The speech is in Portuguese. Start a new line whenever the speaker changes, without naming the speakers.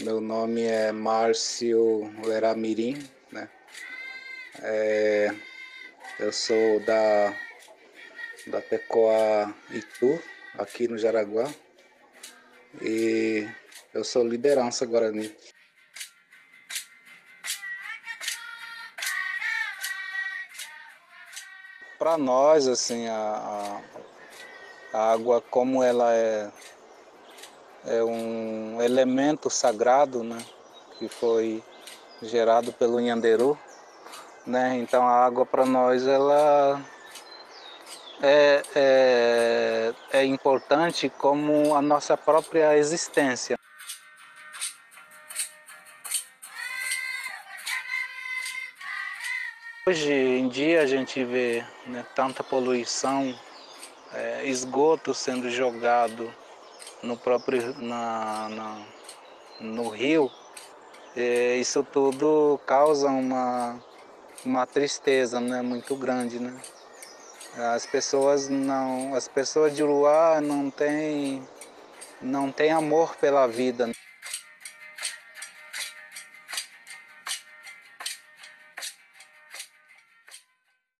Meu nome é Márcio Eramirim, né? É, eu sou da, da Pecoa Itu, aqui no Jaraguá. E eu sou liderança Guarani. Para nós, assim, a, a água como ela é é um elemento sagrado, né, que foi gerado pelo Nhanderu, né? Então a água para nós ela é, é, é importante como a nossa própria existência. Hoje em dia a gente vê né, tanta poluição, é, esgoto sendo jogado no próprio na, na no rio, é, isso tudo causa uma, uma tristeza né, muito grande. Né? As pessoas não. As pessoas de Uruá não têm não tem amor pela vida.